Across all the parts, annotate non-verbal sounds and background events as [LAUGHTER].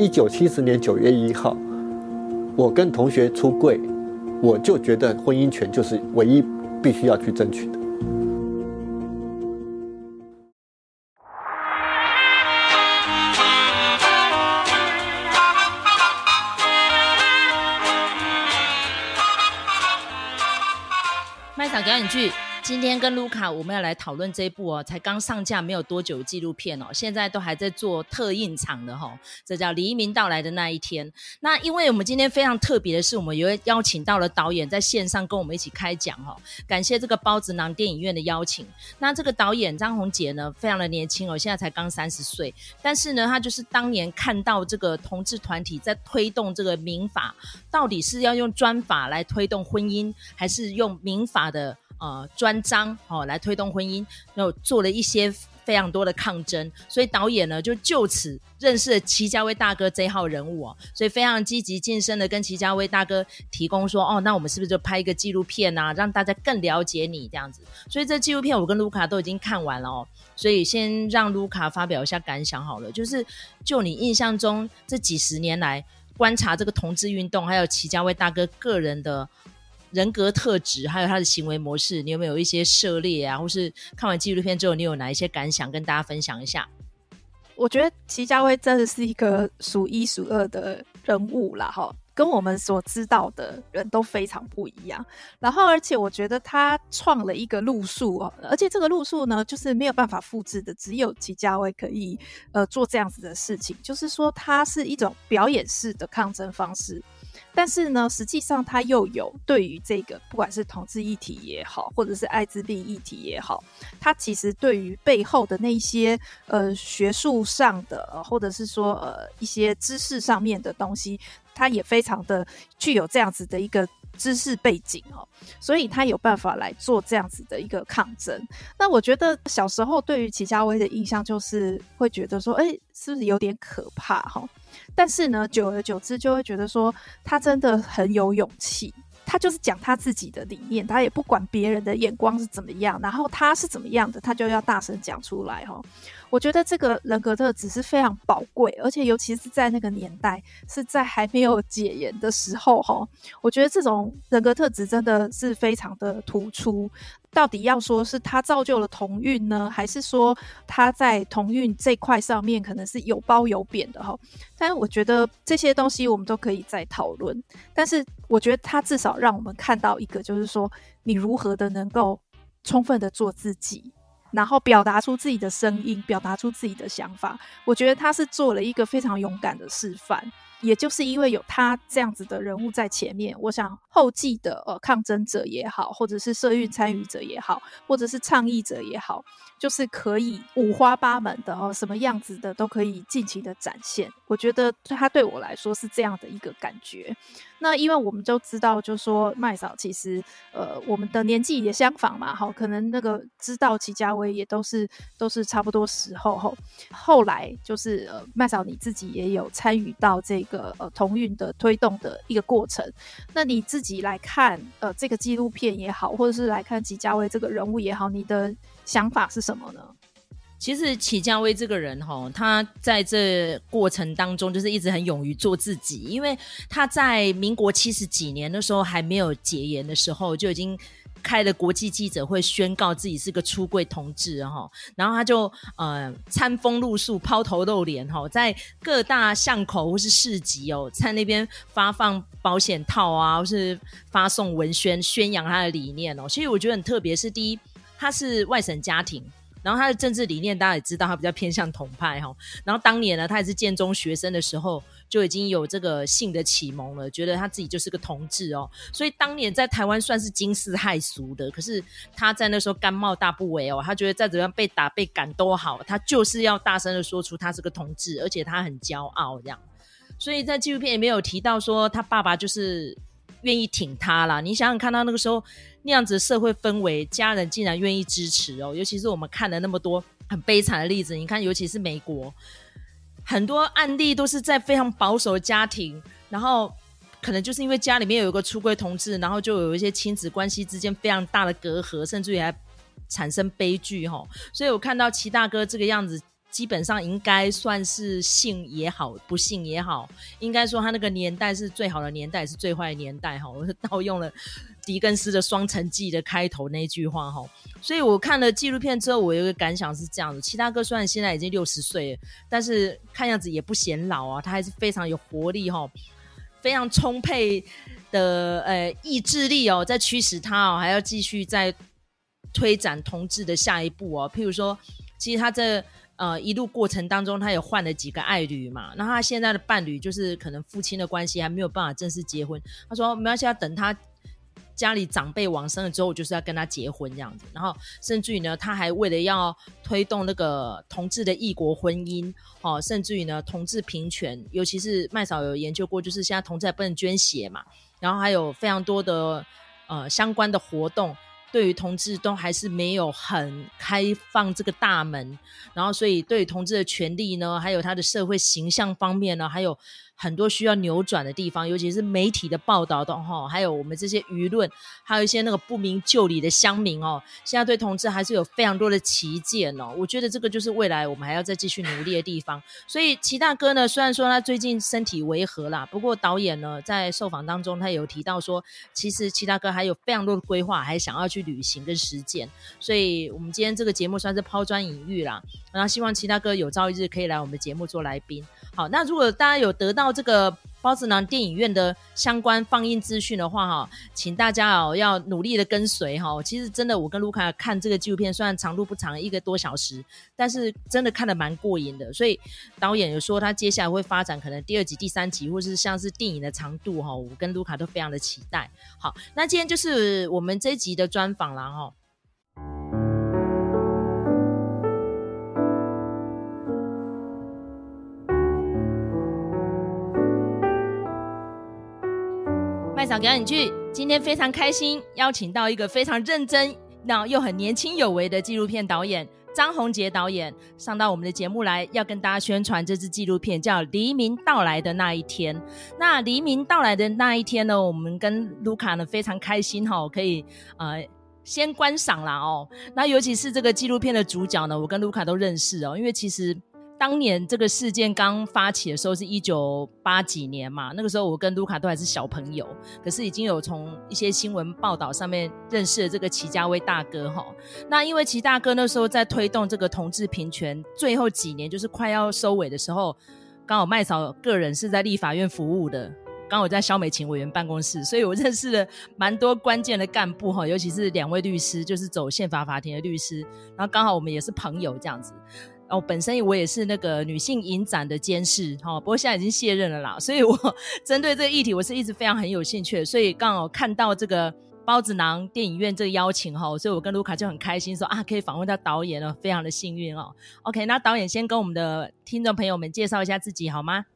一九七十年九月一号，我跟同学出柜，我就觉得婚姻权就是唯一必须要去争取的。麦嫂表演剧。今天跟卢卡我们要来讨论这一部哦，才刚上架没有多久的纪录片哦，现在都还在做特映场的哈、哦，这叫黎明到来的那一天。那因为我们今天非常特别的是，我们有邀请到了导演在线上跟我们一起开讲哈、哦，感谢这个包子囊电影院的邀请。那这个导演张宏杰呢，非常的年轻哦，现在才刚三十岁，但是呢，他就是当年看到这个同志团体在推动这个民法，到底是要用专法来推动婚姻，还是用民法的？呃，专章哦，来推动婚姻，然后做了一些非常多的抗争，所以导演呢就就此认识了祁家威大哥这一号人物哦，所以非常积极晋升的跟祁家威大哥提供说，哦，那我们是不是就拍一个纪录片啊，让大家更了解你这样子？所以这纪录片我跟卢卡都已经看完了哦，所以先让卢卡发表一下感想好了，就是就你印象中这几十年来观察这个同志运动，还有祁家威大哥个人的。人格特质，还有他的行为模式，你有没有一些涉猎啊？或是看完纪录片之后，你有哪一些感想跟大家分享一下？我觉得祁家威真的是一个数一数二的人物啦，哈，跟我们所知道的人都非常不一样。然后，而且我觉得他创了一个路数哦，而且这个路数呢，就是没有办法复制的，只有祁家威可以呃做这样子的事情，就是说他是一种表演式的抗争方式。但是呢，实际上他又有对于这个，不管是同志议题也好，或者是艾滋病议题也好，他其实对于背后的那些呃学术上的，或者是说呃一些知识上面的东西，他也非常的具有这样子的一个知识背景哦，所以他有办法来做这样子的一个抗争。那我觉得小时候对于齐家威的印象就是会觉得说，哎，是不是有点可怕哈？但是呢，久而久之就会觉得说，他真的很有勇气。他就是讲他自己的理念，他也不管别人的眼光是怎么样，然后他是怎么样的，他就要大声讲出来哈。我觉得这个人格特质是非常宝贵，而且尤其是在那个年代，是在还没有解严的时候哈。我觉得这种人格特质真的是非常的突出。到底要说是他造就了同运呢，还是说他在同运这块上面可能是有褒有贬的哈？但是我觉得这些东西我们都可以再讨论。但是我觉得他至少让我们看到一个，就是说你如何的能够充分的做自己，然后表达出自己的声音，表达出自己的想法。我觉得他是做了一个非常勇敢的示范。也就是因为有他这样子的人物在前面，我想后继的呃抗争者也好，或者是社运参与者也好，或者是倡议者也好，就是可以五花八门的哦，什么样子的都可以尽情的展现。我觉得他对我来说是这样的一个感觉。那因为我们就知道，就说麦嫂其实呃我们的年纪也相仿嘛，哈，可能那个知道齐家威也都是都是差不多时候后，后来就是呃麦嫂你自己也有参与到这个。个呃同运的推动的一个过程，那你自己来看呃这个纪录片也好，或者是来看齐家威这个人物也好，你的想法是什么呢？其实齐家威这个人哈，他在这过程当中就是一直很勇于做自己，因为他在民国七十几年的时候还没有解严的时候就已经。开了国际记者会，宣告自己是个出柜同志哈，然后他就呃餐风露宿、抛头露脸哈，在各大巷口或是市集哦，在那边发放保险套啊，或是发送文宣宣扬他的理念哦。所以我觉得很特别，是第一，他是外省家庭。然后他的政治理念，大家也知道，他比较偏向统派哈。然后当年呢，他也是建中学生的时候，就已经有这个性的启蒙了，觉得他自己就是个同志哦。所以当年在台湾算是惊世骇俗的。可是他在那时候甘冒大不韪哦，他觉得再怎么样被打被赶都好，他就是要大声的说出他是个同志，而且他很骄傲这样。所以在纪录片里面有提到说，他爸爸就是愿意挺他啦。你想想看他那个时候。那样子的社会氛围，家人竟然愿意支持哦，尤其是我们看了那么多很悲惨的例子，你看，尤其是美国，很多案例都是在非常保守的家庭，然后可能就是因为家里面有一个出柜同志，然后就有一些亲子关系之间非常大的隔阂，甚至于还产生悲剧哈。所以我看到齐大哥这个样子基本上应该算是幸也好，不幸也好，应该说他那个年代是最好的年代，也是最坏的年代哈。我是盗用了狄更斯的《双城记》的开头那句话哈。所以我看了纪录片之后，我有一个感想是这样的：齐大哥虽然现在已经六十岁了，但是看样子也不显老啊，他还是非常有活力哈，非常充沛的呃意志力哦，在驱使他哦，还要继续在推展同志的下一步哦。譬如说，其实他这。呃，一路过程当中，他有换了几个爱侣嘛？那他现在的伴侣就是可能父亲的关系还没有办法正式结婚。他说没关系，要等他家里长辈往生了之后，就是要跟他结婚这样子。然后甚至于呢，他还为了要推动那个同志的异国婚姻哦，甚至于呢，同志平权，尤其是麦嫂有研究过，就是现在同志还不能捐血嘛，然后还有非常多的呃相关的活动。对于同志都还是没有很开放这个大门，然后所以对于同志的权利呢，还有他的社会形象方面呢，还有。很多需要扭转的地方，尤其是媒体的报道的哈，还有我们这些舆论，还有一些那个不明就里的乡民哦，现在对同志还是有非常多的歧见哦。我觉得这个就是未来我们还要再继续努力的地方。所以齐大哥呢，虽然说他最近身体违和啦，不过导演呢在受访当中他有提到说，其实齐大哥还有非常多的规划，还想要去旅行跟实践。所以我们今天这个节目算是抛砖引玉啦，然后希望齐大哥有朝一日可以来我们的节目做来宾。好，那如果大家有得到这个包子囊电影院的相关放映资讯的话，哈，请大家哦要努力的跟随哈。其实真的，我跟卢卡看这个纪录片，虽然长度不长，一个多小时，但是真的看得蛮过瘾的。所以导演有说他接下来会发展可能第二集、第三集，或是像是电影的长度哈，我跟卢卡都非常的期待。好，那今天就是我们这一集的专访了哈。麦嫂给你剧，今天非常开心，邀请到一个非常认真，然后又很年轻有为的纪录片导演张宏杰导演上到我们的节目来，要跟大家宣传这支纪录片，叫《黎明到来的那一天》。那黎明到来的那一天呢，我们跟卢卡呢非常开心哈，可以呃先观赏啦哦。那尤其是这个纪录片的主角呢，我跟卢卡都认识哦，因为其实。当年这个事件刚发起的时候是一九八几年嘛，那个时候我跟卢卡都还是小朋友，可是已经有从一些新闻报道上面认识了这个齐家威大哥哈。那因为齐大哥那时候在推动这个同志平权，最后几年就是快要收尾的时候，刚好麦嫂个人是在立法院服务的，刚好在萧美琴委员办公室，所以我认识了蛮多关键的干部哈，尤其是两位律师，就是走宪法法庭的律师，然后刚好我们也是朋友这样子。哦，本身我也是那个女性影展的监事，哈、哦，不过现在已经卸任了啦。所以我 [LAUGHS] 针对这个议题，我是一直非常很有兴趣的。所以刚好看到这个孢子囊电影院这个邀请，哈、所以我跟卢卡就很开心，说啊，可以访问到导演了，非常的幸运哦。OK，那导演先跟我们的听众朋友们介绍一下自己好吗？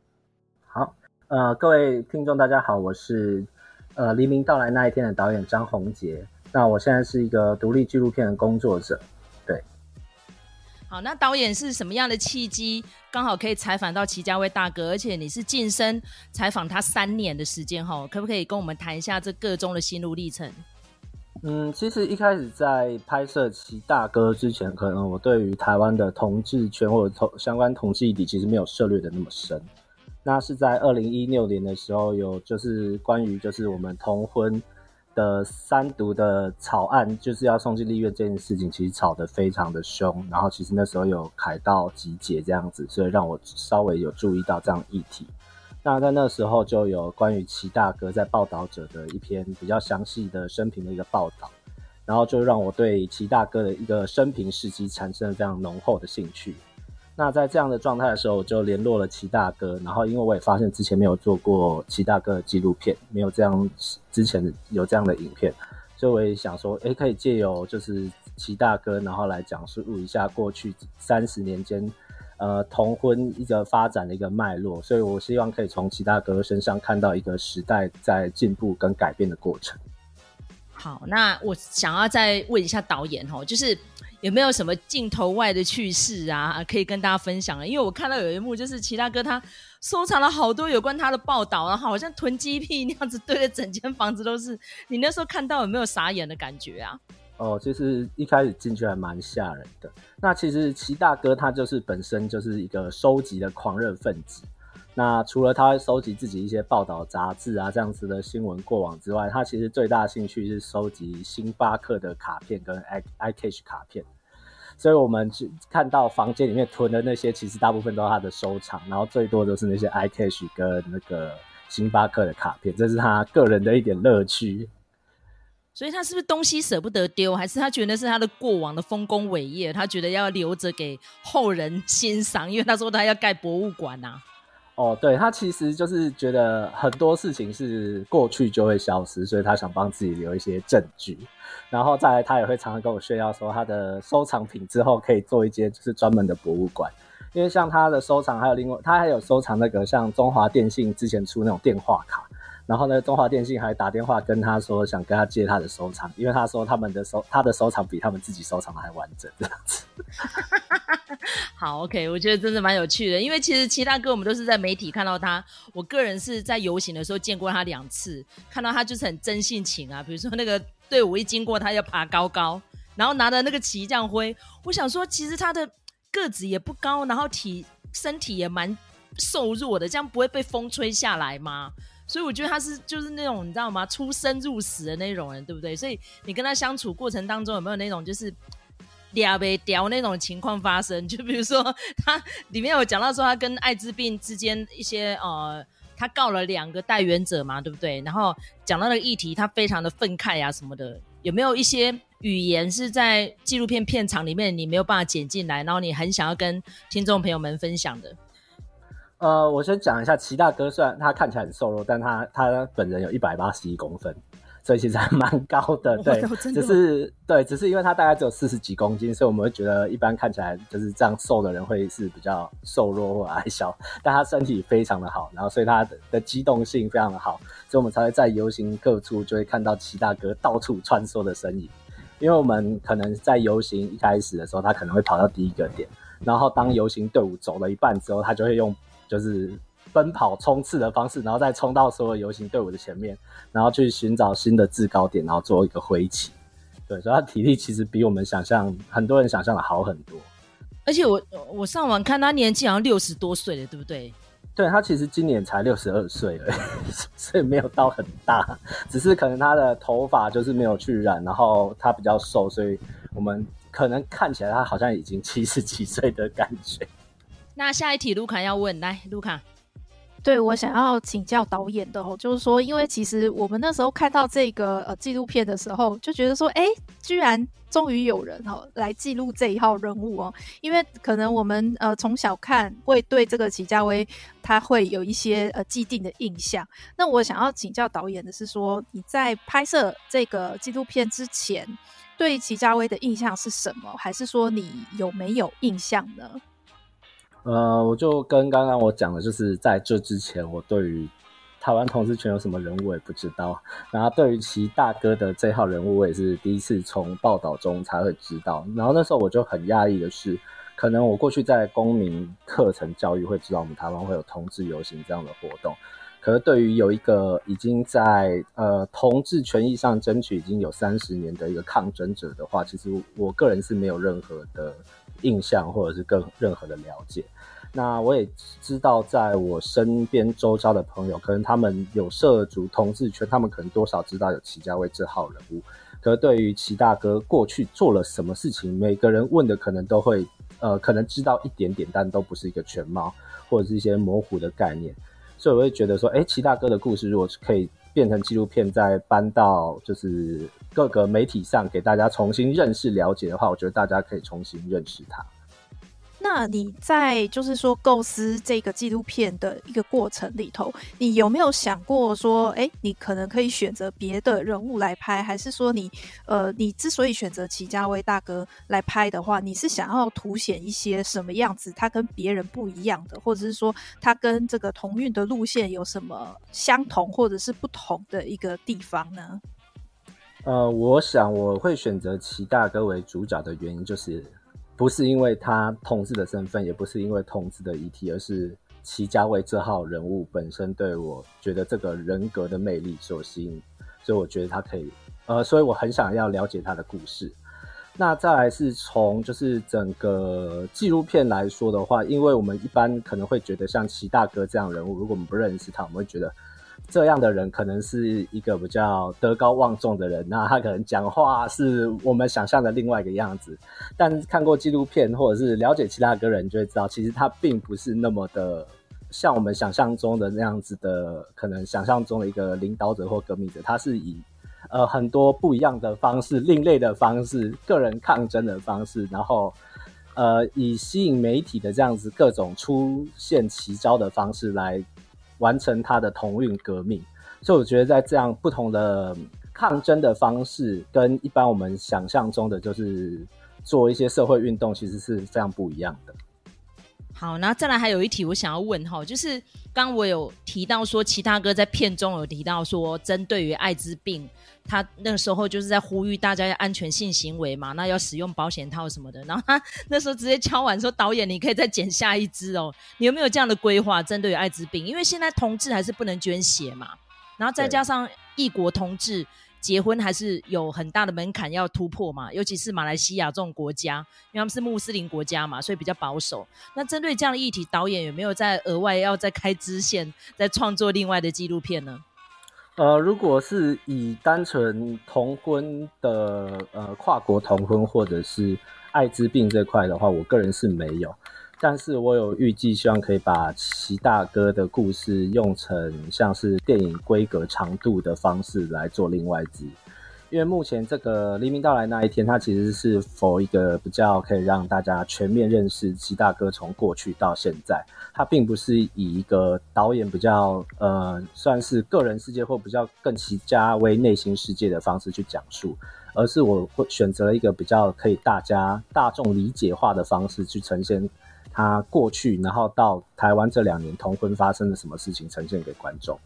好，呃，各位听众大家好，我是呃黎明到来那一天的导演张宏杰。那我现在是一个独立纪录片的工作者。好，那导演是什么样的契机，刚好可以采访到齐家威大哥，而且你是晋升采访他三年的时间哈，可不可以跟我们谈一下这个中的心路历程？嗯，其实一开始在拍摄齐大哥之前，可能我对于台湾的同志权或者同相关同志议题，其实没有涉猎的那么深。那是在二零一六年的时候，有就是关于就是我们同婚。的三读的草案就是要送进立院这件事情，其实吵得非常的凶。然后其实那时候有凯道集结这样子，所以让我稍微有注意到这样议题。那在那时候就有关于齐大哥在报道者的一篇比较详细的生平的一个报道，然后就让我对齐大哥的一个生平事迹产生了非常浓厚的兴趣。那在这样的状态的时候，我就联络了齐大哥，然后因为我也发现之前没有做过齐大哥的纪录片，没有这样之前有这样的影片，所以我也想说，诶，可以借由就是齐大哥，然后来讲述一下过去三十年间，呃，同婚一个发展的一个脉络，所以我希望可以从齐大哥身上看到一个时代在进步跟改变的过程。好，那我想要再问一下导演哦，就是。有没有什么镜头外的趣事啊，可以跟大家分享？因为我看到有一幕，就是齐大哥他收藏了好多有关他的报道，然后好像囤积癖那样子堆的整间房子都是。你那时候看到有没有傻眼的感觉啊？哦，其实一开始进去还蛮吓人的。那其实齐大哥他就是本身就是一个收集的狂热分子。那除了他会收集自己一些报道杂志啊这样子的新闻过往之外，他其实最大的兴趣是收集星巴克的卡片跟 i iCash 卡片。所以我们去看到房间里面囤的那些，其实大部分都是他的收藏，然后最多都是那些 iCash 跟那个星巴克的卡片，这是他个人的一点乐趣。所以他是不是东西舍不得丢，还是他觉得是他的过往的丰功伟业，他觉得要留着给后人欣赏，因为他说他要盖博物馆呐、啊。哦，对，他其实就是觉得很多事情是过去就会消失，所以他想帮自己留一些证据。然后再来，他也会常常跟我炫耀说他的收藏品之后可以做一间就是专门的博物馆。因为像他的收藏，还有另外他还有收藏那个像中华电信之前出那种电话卡。然后呢，中华电信还打电话跟他说，想跟他借他的收藏，因为他说他们的收他的收藏比他们自己收藏的还完整，这样子。[LAUGHS] 好，OK，我觉得真的蛮有趣的，因为其实其他哥我们都是在媒体看到他，我个人是在游行的时候见过他两次，看到他就是很真性情啊，比如说那个队伍一经过，他要爬高高，然后拿着那个旗这样挥，我想说其实他的个子也不高，然后体身体也蛮瘦弱的，这样不会被风吹下来吗？所以我觉得他是就是那种你知道吗？出生入死的那种人，对不对？所以你跟他相处过程当中有没有那种就是屌呗屌那种情况发生？[LAUGHS] 就比如说他里面有讲到说他跟艾滋病之间一些呃，他告了两个代言者嘛，对不对？然后讲到那个议题，他非常的愤慨啊什么的。有没有一些语言是在纪录片片场里面你没有办法剪进来，然后你很想要跟听众朋友们分享的？呃，我先讲一下齐大哥，虽然他看起来很瘦弱，但他他本人有一百八十一公分，所以其实还蛮高的。对，只是对，只是因为他大概只有四十几公斤，所以我们会觉得一般看起来就是这样瘦的人会是比较瘦弱或矮小，但他身体非常的好，然后所以他的的机动性非常的好，所以我们才会在游行各处就会看到齐大哥到处穿梭的身影。因为我们可能在游行一开始的时候，他可能会跑到第一个点，然后当游行队伍走了一半之后，他就会用。就是奔跑冲刺的方式，然后再冲到所有游行队伍的前面，然后去寻找新的制高点，然后做一个挥旗。对，所以他体力其实比我们想象，很多人想象的好很多。而且我我上网看他年纪好像六十多岁了，对不对？对，他其实今年才六十二岁而已，[LAUGHS] 所以没有到很大，只是可能他的头发就是没有去染，然后他比较瘦，所以我们可能看起来他好像已经七十几岁的感觉。那下一题，卢卡要问，来，卢卡，对，我想要请教导演的哦，就是说，因为其实我们那时候看到这个呃纪录片的时候，就觉得说，哎，居然终于有人哦来记录这一号人物哦，因为可能我们呃从小看会对这个齐家威他会有一些呃既定的印象。那我想要请教导演的是说，你在拍摄这个纪录片之前，对齐家威的印象是什么？还是说你有没有印象呢？呃，我就跟刚刚我讲的，就是在这之前，我对于台湾同志圈有什么人物我也不知道。然后对于其大哥的这号人物，我也是第一次从报道中才会知道。然后那时候我就很讶异的是，可能我过去在公民课程教育会知道我们台湾会有同志游行这样的活动，可是对于有一个已经在呃同志权益上争取已经有三十年的一个抗争者的话，其实我个人是没有任何的印象或者是更任何的了解。那我也知道，在我身边周遭的朋友，可能他们有涉足同志圈，他们可能多少知道有齐家威这号人物。可对于齐大哥过去做了什么事情，每个人问的可能都会，呃，可能知道一点点，但都不是一个全貌，或者是一些模糊的概念。所以我会觉得说，哎，齐大哥的故事如果可以变成纪录片，再搬到就是各个媒体上给大家重新认识了解的话，我觉得大家可以重新认识他。那你在就是说构思这个纪录片的一个过程里头，你有没有想过说，哎，你可能可以选择别的人物来拍，还是说你，呃，你之所以选择齐家威大哥来拍的话，你是想要凸显一些什么样子，他跟别人不一样的，或者是说他跟这个同运的路线有什么相同或者是不同的一个地方呢？呃，我想我会选择齐大哥为主角的原因就是。不是因为他同志的身份，也不是因为同志的遗体，而是齐家威这号人物本身对我觉得这个人格的魅力所吸引，所以我觉得他可以呃，所以我很想要了解他的故事。那再来是从就是整个纪录片来说的话，因为我们一般可能会觉得像齐大哥这样人物，如果我们不认识他，我们会觉得这样的人可能是一个比较德高望重的人，那他可能讲话是我们想象的另外一个样子。但看过纪录片或者是了解齐大哥人，就会知道其实他并不是那么的像我们想象中的那样子的，可能想象中的一个领导者或革命者，他是以。呃，很多不一样的方式，另类的方式，个人抗争的方式，然后，呃，以吸引媒体的这样子各种出现奇招的方式来完成他的同运革命。所以我觉得在这样不同的抗争的方式，跟一般我们想象中的就是做一些社会运动，其实是非常不一样的。好，那再来还有一题我想要问哈，就是刚我有提到说，齐大哥在片中有提到说，针对于艾滋病，他那个时候就是在呼吁大家要安全性行为嘛，那要使用保险套什么的。然后他那时候直接敲完说，导演你可以再剪下一支哦，你有没有这样的规划针对于艾滋病？因为现在同志还是不能捐血嘛，然后再加上异国同志。结婚还是有很大的门槛要突破嘛，尤其是马来西亚这种国家，因为他们是穆斯林国家嘛，所以比较保守。那针对这样的议题，导演有没有在额外要再开支线，再创作另外的纪录片呢？呃，如果是以单纯同婚的呃跨国同婚或者是艾滋病这块的话，我个人是没有。但是我有预计，希望可以把齐大哥的故事用成像是电影规格长度的方式来做另外一集，因为目前这个黎明到来那一天，它其实是否一个比较可以让大家全面认识齐大哥从过去到现在，它并不是以一个导演比较呃算是个人世界或比较更齐家威内心世界的方式去讲述，而是我会选择了一个比较可以大家大众理解化的方式去呈现。他过去，然后到台湾这两年同婚发生了什么事情，呈现给观众。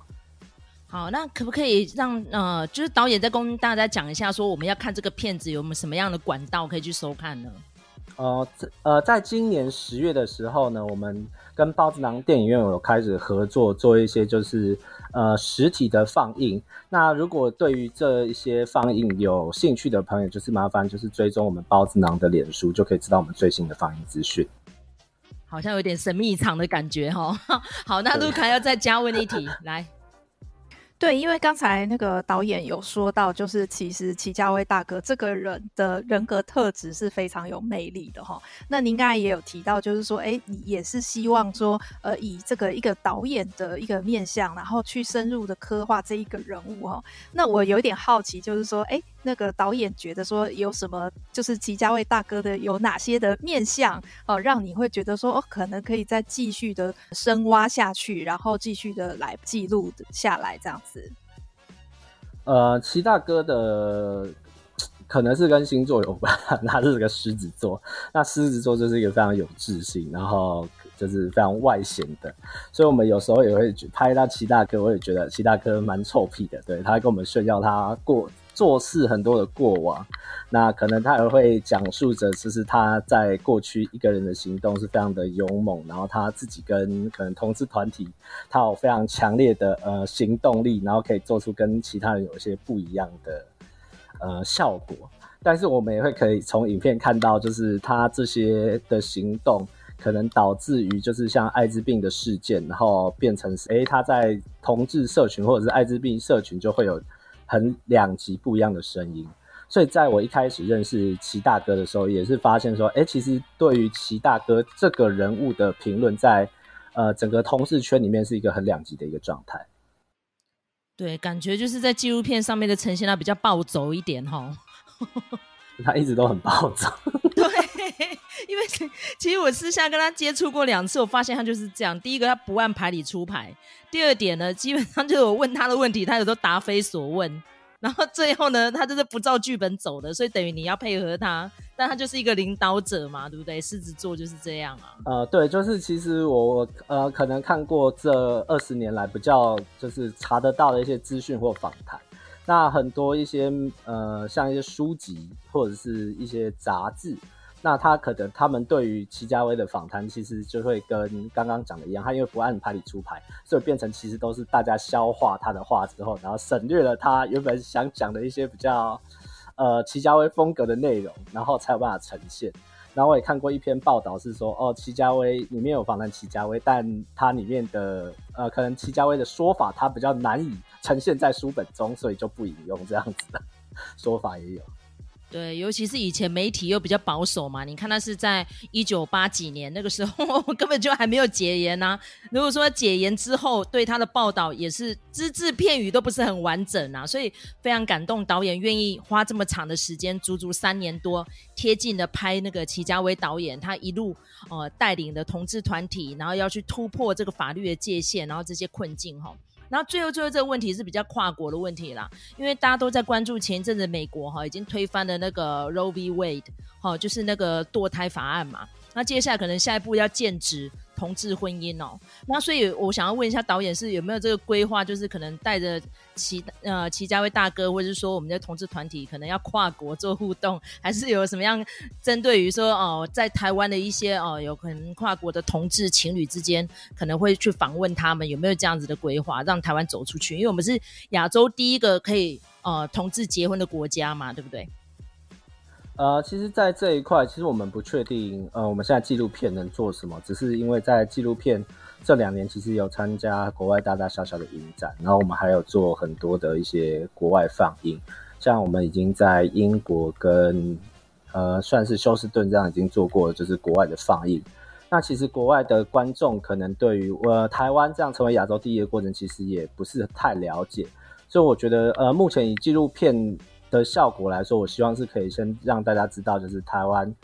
好，那可不可以让呃，就是导演再跟大家讲一下，说我们要看这个片子有没有什么样的管道可以去收看呢？呃，呃，在今年十月的时候呢，我们跟包子囊电影院有开始合作，做一些就是呃实体的放映。那如果对于这一些放映有兴趣的朋友，就是麻烦就是追踪我们包子囊的脸书，就可以知道我们最新的放映资讯。好像有点神秘场的感觉哈。[LAUGHS] 好，那卢卡要再加问一题 [LAUGHS] 来。对，因为刚才那个导演有说到，就是其实齐家威大哥这个人的人格特质是非常有魅力的哈。那您刚才也有提到，就是说，哎，你也是希望说，呃，以这个一个导演的一个面相，然后去深入的刻画这一个人物哈。那我有点好奇，就是说，哎，那个导演觉得说有什么，就是齐家威大哥的有哪些的面相哦，让你会觉得说，哦，可能可以再继续的深挖下去，然后继续的来记录下来这样子。呃，齐大哥的可能是跟星座有关，[LAUGHS] 他是个狮子座。那狮子座就是一个非常有自信，然后就是非常外显的。所以我们有时候也会拍到齐大哥，我也觉得齐大哥蛮臭屁的。对，他跟我们炫耀他过。做事很多的过往，那可能他也会讲述着，就是他在过去一个人的行动是非常的勇猛，然后他自己跟可能同志团体，他有非常强烈的呃行动力，然后可以做出跟其他人有一些不一样的呃效果。但是我们也会可以从影片看到，就是他这些的行动可能导致于就是像艾滋病的事件，然后变成是诶他在同志社群或者是艾滋病社群就会有。很两极不一样的声音，所以在我一开始认识齐大哥的时候，也是发现说，哎、欸，其实对于齐大哥这个人物的评论，在呃整个同事圈里面是一个很两极的一个状态。对，感觉就是在纪录片上面的呈现，他比较暴走一点哈。[LAUGHS] [LAUGHS] 他一直都很暴走。对，[LAUGHS] 因为其实我私下跟他接触过两次，我发现他就是这样。第一个，他不按牌理出牌。第二点呢，基本上就是我问他的问题，他有时候答非所问，然后最后呢，他就是不照剧本走的，所以等于你要配合他，但他就是一个领导者嘛，对不对？狮子座就是这样啊。呃，对，就是其实我呃可能看过这二十年来比较就是查得到的一些资讯或访谈，那很多一些呃像一些书籍或者是一些杂志。那他可能他们对于齐家威的访谈，其实就会跟刚刚讲的一样，他因为不按牌理出牌，所以变成其实都是大家消化他的话之后，然后省略了他原本想讲的一些比较呃祁家威风格的内容，然后才有办法呈现。然后我也看过一篇报道，是说哦，齐家威里面有访谈齐家威，但他里面的呃，可能齐家威的说法他比较难以呈现在书本中，所以就不引用这样子的说法也有。对，尤其是以前媒体又比较保守嘛，你看他是在一九八几年那个时候，[LAUGHS] 根本就还没有解严呐、如果说解严之后，对他的报道也是只字片语都不是很完整啊，所以非常感动，导演愿意花这么长的时间，足足三年多，贴近的拍那个祁家威导演，他一路呃带领的同志团体，然后要去突破这个法律的界限，然后这些困境哈。然后最后最后这个问题是比较跨国的问题啦，因为大家都在关注前一阵子美国哈已经推翻了那个 Roe v. Wade，哈就是那个堕胎法案嘛，那接下来可能下一步要禁止。同志婚姻哦，那所以我想要问一下导演是有没有这个规划，就是可能带着祁呃祁家威大哥，或者是说我们的同志团体，可能要跨国做互动，还是有什么样针对于说哦，在台湾的一些哦，有可能跨国的同志情侣之间，可能会去访问他们，有没有这样子的规划，让台湾走出去？因为我们是亚洲第一个可以呃同志结婚的国家嘛，对不对？呃，其实，在这一块，其实我们不确定，呃，我们现在纪录片能做什么，只是因为在纪录片这两年，其实有参加国外大大小小的影展，然后我们还有做很多的一些国外放映，像我们已经在英国跟呃，算是休斯顿这样已经做过，就是国外的放映。那其实国外的观众可能对于呃台湾这样成为亚洲第一的过程，其实也不是太了解，所以我觉得，呃，目前以纪录片。的效果来说，我希望是可以先让大家知道，就是台湾，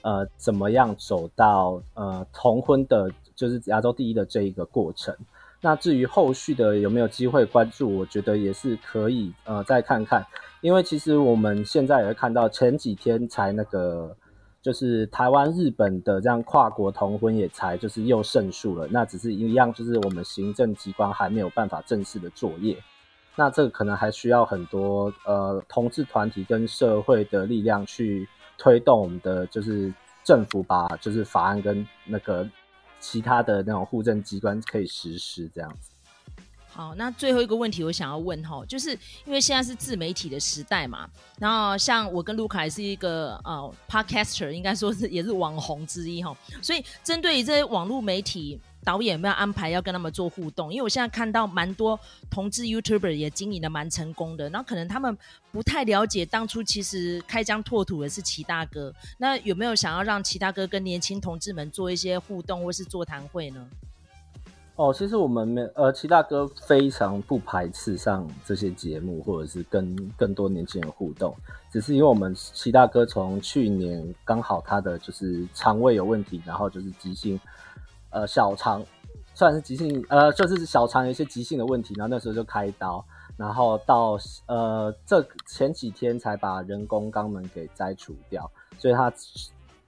呃，怎么样走到呃同婚的，就是亚洲第一的这一个过程。那至于后续的有没有机会关注，我觉得也是可以呃再看看，因为其实我们现在也会看到前几天才那个，就是台湾日本的这样跨国同婚也才就是又胜诉了，那只是一样，就是我们行政机关还没有办法正式的作业。那这个可能还需要很多呃同志团体跟社会的力量去推动我们的，就是政府把就是法案跟那个其他的那种户政机关可以实施这样子。好，那最后一个问题我想要问哈，就是因为现在是自媒体的时代嘛，然后像我跟卢凯是一个呃 podcaster，应该说是也是网红之一哈，所以针对于这些网络媒体。导演有没有安排要跟他们做互动？因为我现在看到蛮多同志 YouTuber 也经营的蛮成功的，然后可能他们不太了解当初其实开疆拓土的是齐大哥。那有没有想要让齐大哥跟年轻同志们做一些互动或是座谈会呢？哦，其实我们没呃，齐大哥非常不排斥上这些节目，或者是跟更多年轻人互动，只是因为我们齐大哥从去年刚好他的就是肠胃有问题，然后就是急性。呃，小肠算是急性，呃，就是小肠有一些急性的问题，然后那时候就开刀，然后到呃这前几天才把人工肛门给摘除掉，所以他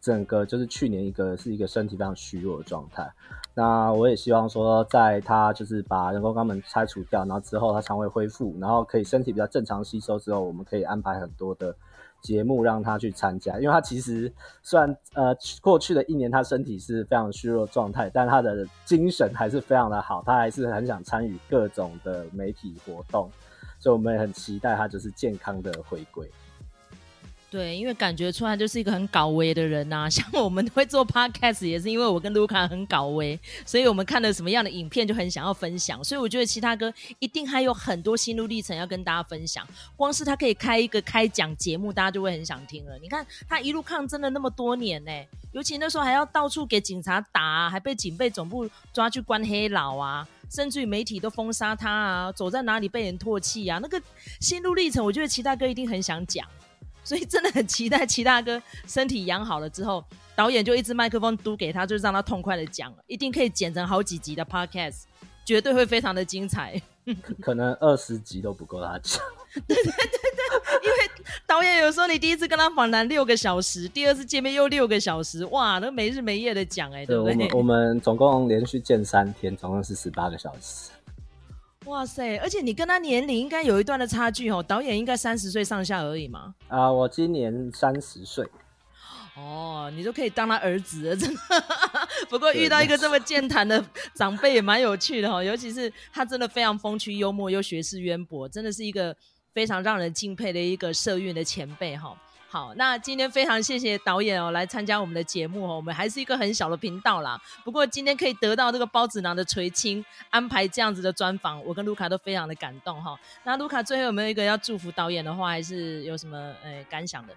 整个就是去年一个是一个身体非常虚弱的状态。那我也希望说，在他就是把人工肛门拆除掉，然后之后他肠胃恢复，然后可以身体比较正常吸收之后，我们可以安排很多的。节目让他去参加，因为他其实虽然呃过去的一年他身体是非常虚弱状态，但他的精神还是非常的好，他还是很想参与各种的媒体活动，所以我们也很期待他就是健康的回归。对，因为感觉出来就是一个很搞威的人呐、啊。[LAUGHS] 像我们会做 podcast，也是因为我跟卢卡很搞威，所以我们看了什么样的影片就很想要分享。所以我觉得其他哥一定还有很多心路历程要跟大家分享。光是他可以开一个开讲节目，大家就会很想听了。你看他一路抗争了那么多年呢，尤其那时候还要到处给警察打、啊，还被警备总部抓去关黑牢啊，甚至于媒体都封杀他啊，走在哪里被人唾弃啊，那个心路历程，我觉得祁大哥一定很想讲。所以真的很期待齐大哥身体养好了之后，导演就一支麦克风嘟给他，就让他痛快的讲了，一定可以剪成好几集的 podcast，绝对会非常的精彩。[LAUGHS] 可能二十集都不够他讲。[LAUGHS] 对对对对，因为导演有时候你第一次跟他访谈六个小时，第二次见面又六个小时，哇，那没日没夜的讲哎、欸，对不？对，我们我们总共连续见三天，总共是十八个小时。哇塞！而且你跟他年龄应该有一段的差距哦，导演应该三十岁上下而已嘛。啊、呃，我今年三十岁。哦，你都可以当他儿子了，真的。不过遇到一个这么健谈的长辈也蛮有趣的哈，尤其是他真的非常风趣幽默又学识渊博，真的是一个非常让人敬佩的一个社运的前辈哈。好，那今天非常谢谢导演哦来参加我们的节目哦，我们还是一个很小的频道啦。不过今天可以得到这个包子囊的垂青，安排这样子的专访，我跟卢卡都非常的感动哈。那卢卡最后有没有一个要祝福导演的话，还是有什么呃感想的？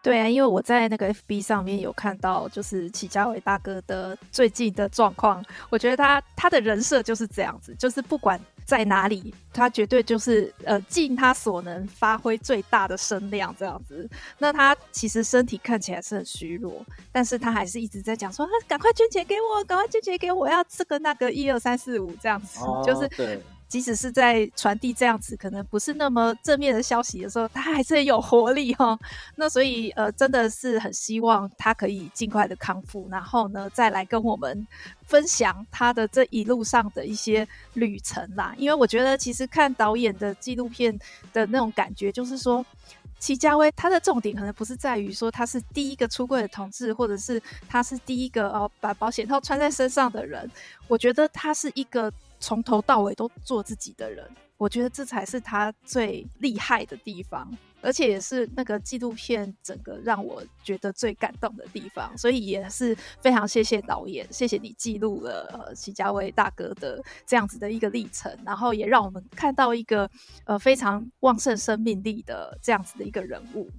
对啊，因为我在那个 FB 上面有看到，就是祁家伟大哥的最近的状况，我觉得他他的人设就是这样子，就是不管在哪里，他绝对就是呃尽他所能发挥最大的声量这样子。那他其实身体看起来是很虚弱，但是他还是一直在讲说，啊，赶快捐钱给我，赶快捐钱给我，要这个那个一二三四五这样子，哦、就是对。即使是在传递这样子可能不是那么正面的消息的时候，他还是很有活力哈。[LAUGHS] 那所以呃，真的是很希望他可以尽快的康复，然后呢，再来跟我们分享他的这一路上的一些旅程啦。因为我觉得其实看导演的纪录片的那种感觉，就是说齐家威他的重点可能不是在于说他是第一个出柜的同志，或者是他是第一个哦把保险套穿在身上的人。我觉得他是一个。从头到尾都做自己的人，我觉得这才是他最厉害的地方，而且也是那个纪录片整个让我觉得最感动的地方。所以也是非常谢谢导演，谢谢你记录了徐家威大哥的这样子的一个历程，然后也让我们看到一个呃非常旺盛生命力的这样子的一个人物。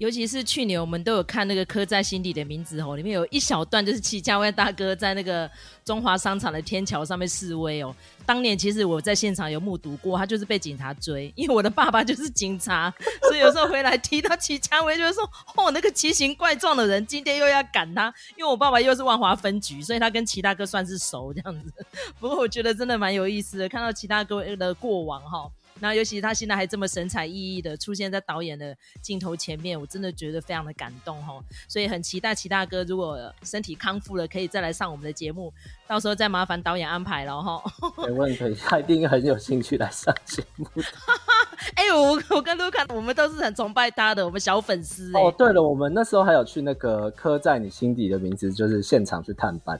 尤其是去年我们都有看那个刻在心底的名字哦，里面有一小段就是祁家威大哥在那个中华商场的天桥上面示威哦。当年其实我在现场有目睹过，他就是被警察追，[LAUGHS] 因为我的爸爸就是警察，所以有时候回来提到祁家威，就会说哦，那个奇形怪状的人今天又要赶他，因为我爸爸又是万华分局，所以他跟祁大哥算是熟这样子。[LAUGHS] 不过我觉得真的蛮有意思的，看到祁大哥的过往哈。那尤其是他现在还这么神采奕奕的出现在导演的镜头前面，我真的觉得非常的感动哈，所以很期待齐大哥如果身体康复了，可以再来上我们的节目，到时候再麻烦导演安排了哈。没问题，他一定很有兴趣来上节目。[LAUGHS] 哎呦，我我跟卢卡，我们都是很崇拜他的，我们小粉丝。哦，对了，我们那时候还有去那个刻在你心底的名字，就是现场去探班。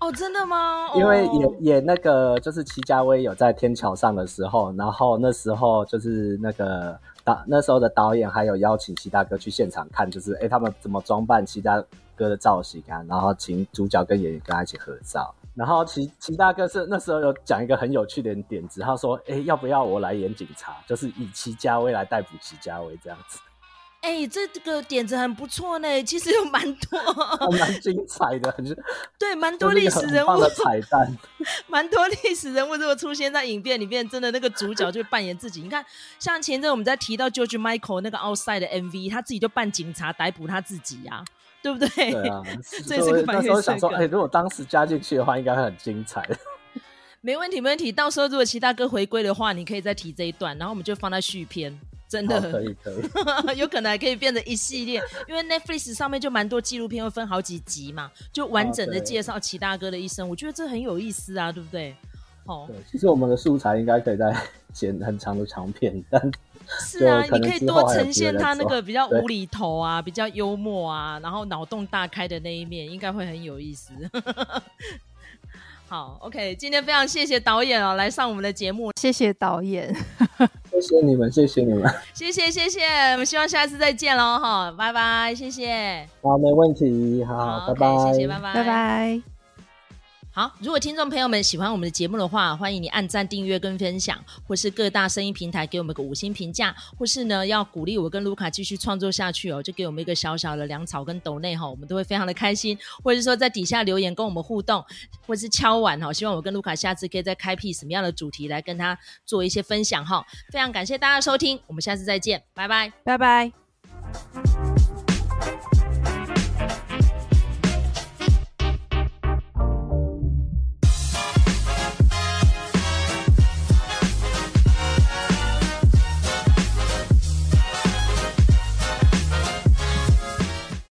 哦，真的吗？因为演演那个就是齐家威有在天桥上的时候，然后那时候就是那个导那时候的导演还有邀请齐大哥去现场看，就是哎他们怎么装扮齐大哥的造型啊，然后请主角跟演员跟他一起合照。然后齐齐大哥是那时候有讲一个很有趣的点子，他说哎要不要我来演警察，就是以齐家威来逮捕齐家威这样子。哎、欸，这这个点子很不错呢，其实有蛮多，[LAUGHS] 蛮精彩的，对，蛮多历史人物的 [LAUGHS] 彩蛋，蛮多历史人物如果出现在影片里面，真的那个主角就扮演自己。你看，像前阵我们在提到 George Michael 那个 Outside 的 MV，他自己就扮警察逮捕他自己呀、啊，对不对？对啊，[LAUGHS] 所以这个那时候想说，哎、欸，如果当时加进去的话，应该会很精彩。没问题，没问题。到时候如果齐大哥回归的话，你可以再提这一段，然后我们就放在续篇。真的。可以可以，[LAUGHS] 有可能还可以变成一系列，因为 Netflix 上面就蛮多纪录片，会分好几集嘛，就完整的介绍齐大哥的一生，我觉得这很有意思啊，对不对？哦，对，其实我们的素材应该可以再剪很长的长片，但是啊，你可以多呈现他那个比较无厘头啊，比较幽默啊，然后脑洞大开的那一面，应该会很有意思。[LAUGHS] 好，OK，今天非常谢谢导演哦，来上我们的节目，谢谢导演，谢谢你们，谢谢你们，[LAUGHS] 谢谢谢谢，我们希望下次再见喽，哈，拜拜，谢谢，好，没问题，好，好拜拜，okay, 谢谢，拜拜，拜拜。好，如果听众朋友们喜欢我们的节目的话，欢迎你按赞、订阅跟分享，或是各大声音平台给我们个五星评价，或是呢要鼓励我跟卢卡继续创作下去哦，就给我们一个小小的粮草跟斗内哈，我们都会非常的开心，或者是说在底下留言跟我们互动，或是敲碗哈，希望我跟卢卡下次可以再开辟什么样的主题来跟他做一些分享哈，非常感谢大家收听，我们下次再见，拜拜，拜拜。